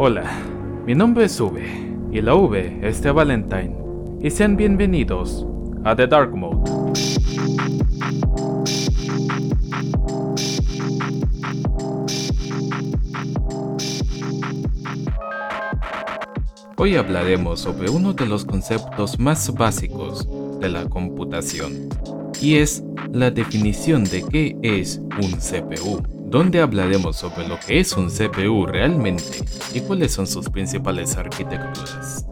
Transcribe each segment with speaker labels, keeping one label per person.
Speaker 1: Hola, mi nombre es V y la V es de Valentine. Y sean bienvenidos a The Dark Mode. Hoy hablaremos sobre uno de los conceptos más básicos de la computación, y es la definición de qué es un CPU, donde hablaremos sobre lo que es un CPU realmente y cuáles son sus principales arquitecturas.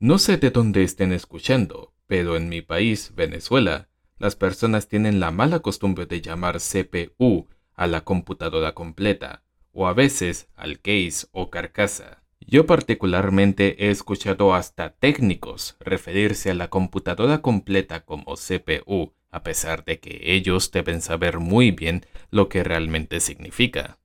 Speaker 1: No sé de dónde estén escuchando, pero en mi país, Venezuela, las personas tienen la mala costumbre de llamar CPU a la computadora completa, o a veces al case o carcasa. Yo particularmente he escuchado hasta técnicos referirse a la computadora completa como CPU, a pesar de que ellos deben saber muy bien lo que realmente significa.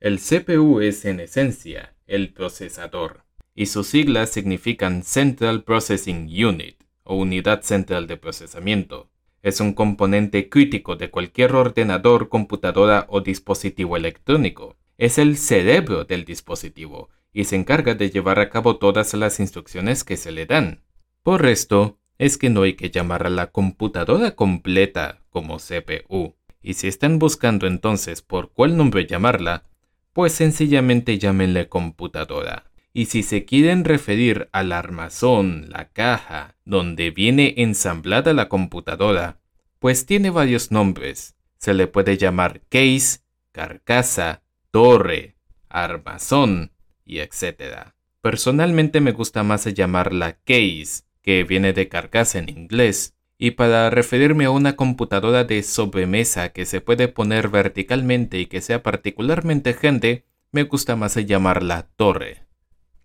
Speaker 1: El CPU es en esencia el procesador, y sus siglas significan Central Processing Unit o Unidad Central de Procesamiento. Es un componente crítico de cualquier ordenador, computadora o dispositivo electrónico. Es el cerebro del dispositivo y se encarga de llevar a cabo todas las instrucciones que se le dan. Por esto, es que no hay que llamar a la computadora completa como CPU. Y si están buscando entonces por cuál nombre llamarla, pues sencillamente llámenle computadora. Y si se quieren referir al armazón, la caja, donde viene ensamblada la computadora, pues tiene varios nombres. Se le puede llamar case, carcasa, torre, armazón, y etc. Personalmente me gusta más llamarla case, que viene de carcasa en inglés, y para referirme a una computadora de sobremesa que se puede poner verticalmente y que sea particularmente grande, me gusta más llamarla torre.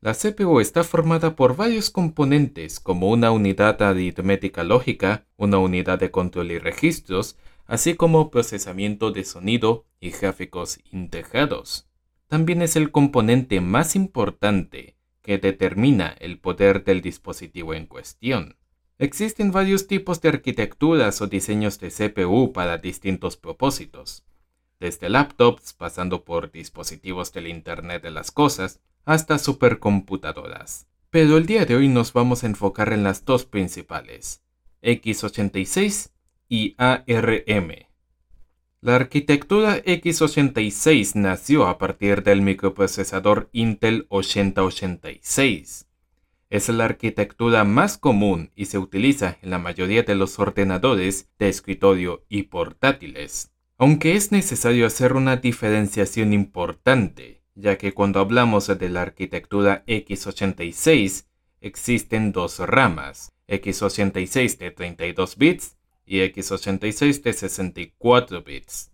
Speaker 1: La CPU está formada por varios componentes como una unidad aritmética lógica, una unidad de control y registros, así como procesamiento de sonido y gráficos integrados también es el componente más importante que determina el poder del dispositivo en cuestión. Existen varios tipos de arquitecturas o diseños de CPU para distintos propósitos, desde laptops pasando por dispositivos del Internet de las Cosas hasta supercomputadoras. Pero el día de hoy nos vamos a enfocar en las dos principales, x86 y ARM, la arquitectura x86 nació a partir del microprocesador Intel 8086. Es la arquitectura más común y se utiliza en la mayoría de los ordenadores de escritorio y portátiles. Aunque es necesario hacer una diferenciación importante, ya que cuando hablamos de la arquitectura x86 existen dos ramas, x86 de 32 bits y x86 de 64 bits.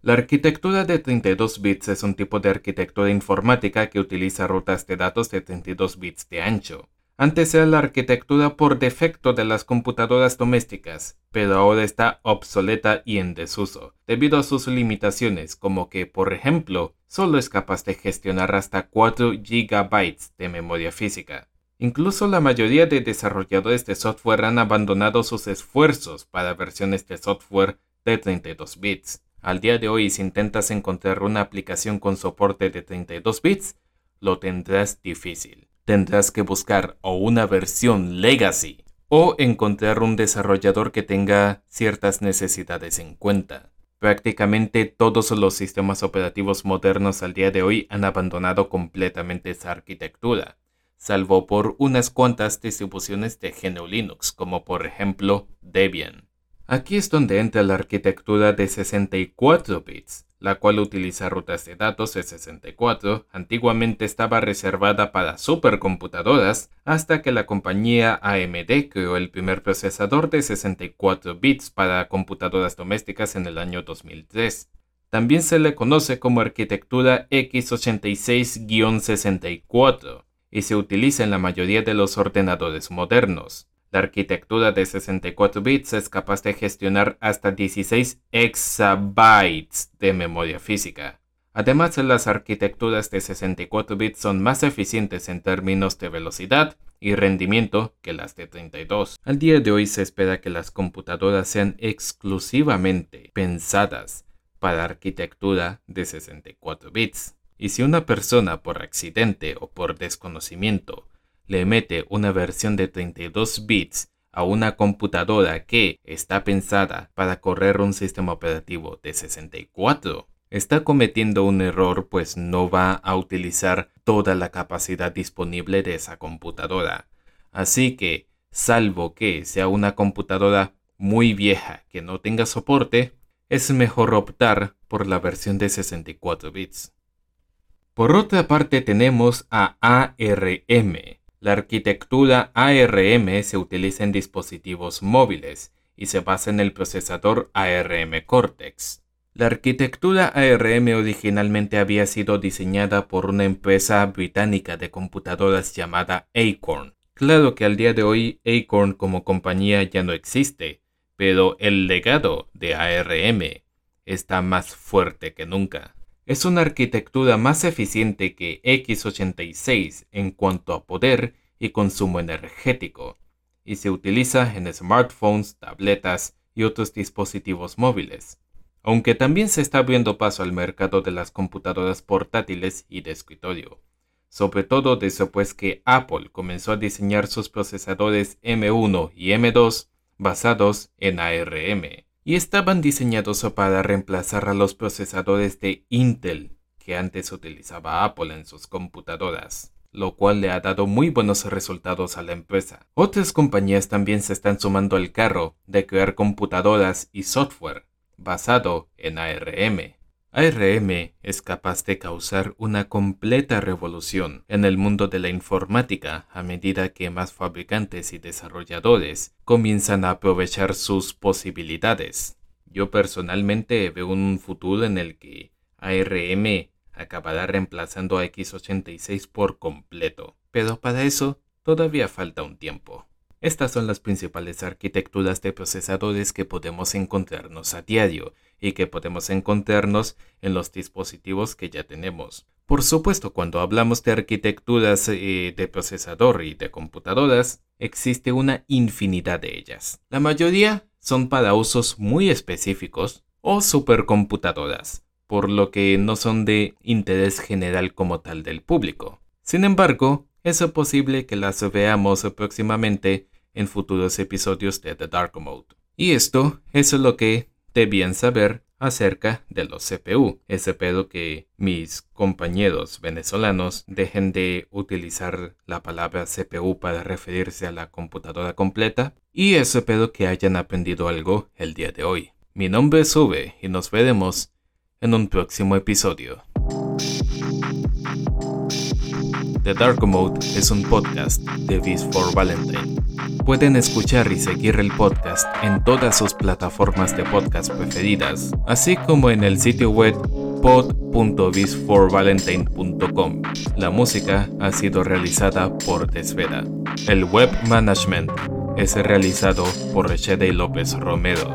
Speaker 1: La arquitectura de 32 bits es un tipo de arquitectura informática que utiliza rutas de datos de 32 bits de ancho. Antes era la arquitectura por defecto de las computadoras domésticas, pero ahora está obsoleta y en desuso, debido a sus limitaciones, como que, por ejemplo, solo es capaz de gestionar hasta 4 GB de memoria física. Incluso la mayoría de desarrolladores de software han abandonado sus esfuerzos para versiones de software de 32 bits. Al día de hoy, si intentas encontrar una aplicación con soporte de 32 bits, lo tendrás difícil. Tendrás que buscar o una versión legacy o encontrar un desarrollador que tenga ciertas necesidades en cuenta. Prácticamente todos los sistemas operativos modernos al día de hoy han abandonado completamente esa arquitectura salvo por unas cuantas distribuciones de GNU Linux, como por ejemplo Debian. Aquí es donde entra la arquitectura de 64 bits, la cual utiliza rutas de datos de 64, antiguamente estaba reservada para supercomputadoras, hasta que la compañía AMD creó el primer procesador de 64 bits para computadoras domésticas en el año 2003. También se le conoce como arquitectura x86-64, y se utiliza en la mayoría de los ordenadores modernos. La arquitectura de 64 bits es capaz de gestionar hasta 16 exabytes de memoria física. Además, las arquitecturas de 64 bits son más eficientes en términos de velocidad y rendimiento que las de 32. Al día de hoy se espera que las computadoras sean exclusivamente pensadas para arquitectura de 64 bits. Y si una persona por accidente o por desconocimiento le mete una versión de 32 bits a una computadora que está pensada para correr un sistema operativo de 64, está cometiendo un error pues no va a utilizar toda la capacidad disponible de esa computadora. Así que, salvo que sea una computadora muy vieja que no tenga soporte, es mejor optar por la versión de 64 bits. Por otra parte tenemos a ARM. La arquitectura ARM se utiliza en dispositivos móviles y se basa en el procesador ARM Cortex. La arquitectura ARM originalmente había sido diseñada por una empresa británica de computadoras llamada Acorn. Claro que al día de hoy Acorn como compañía ya no existe, pero el legado de ARM está más fuerte que nunca. Es una arquitectura más eficiente que x86 en cuanto a poder y consumo energético, y se utiliza en smartphones, tabletas y otros dispositivos móviles. Aunque también se está abriendo paso al mercado de las computadoras portátiles y de escritorio, sobre todo después que Apple comenzó a diseñar sus procesadores M1 y M2 basados en ARM, y estaban diseñados para reemplazar a los procesadores de Intel que antes utilizaba Apple en sus computadoras lo cual le ha dado muy buenos resultados a la empresa. Otras compañías también se están sumando al carro de crear computadoras y software basado en ARM. ARM es capaz de causar una completa revolución en el mundo de la informática a medida que más fabricantes y desarrolladores comienzan a aprovechar sus posibilidades. Yo personalmente veo un futuro en el que ARM acabará reemplazando a x86 por completo, pero para eso todavía falta un tiempo. Estas son las principales arquitecturas de procesadores que podemos encontrarnos a diario y que podemos encontrarnos en los dispositivos que ya tenemos. Por supuesto, cuando hablamos de arquitecturas eh, de procesador y de computadoras, existe una infinidad de ellas. La mayoría son para usos muy específicos o supercomputadoras, por lo que no son de interés general como tal del público. Sin embargo, es posible que las veamos próximamente en futuros episodios de The Dark Mode. Y esto es lo que debían saber acerca de los CPU. Espero que mis compañeros venezolanos dejen de utilizar la palabra CPU para referirse a la computadora completa y espero que hayan aprendido algo el día de hoy. Mi nombre es Ube y nos veremos en un próximo episodio. The Dark Mode es un podcast de Vis for Valentine. Pueden escuchar y seguir el podcast en todas sus plataformas de podcast preferidas, así como en el sitio web pod.visforvalentine.com. La música ha sido realizada por Desveda. El web management es realizado por Rechede López Romero.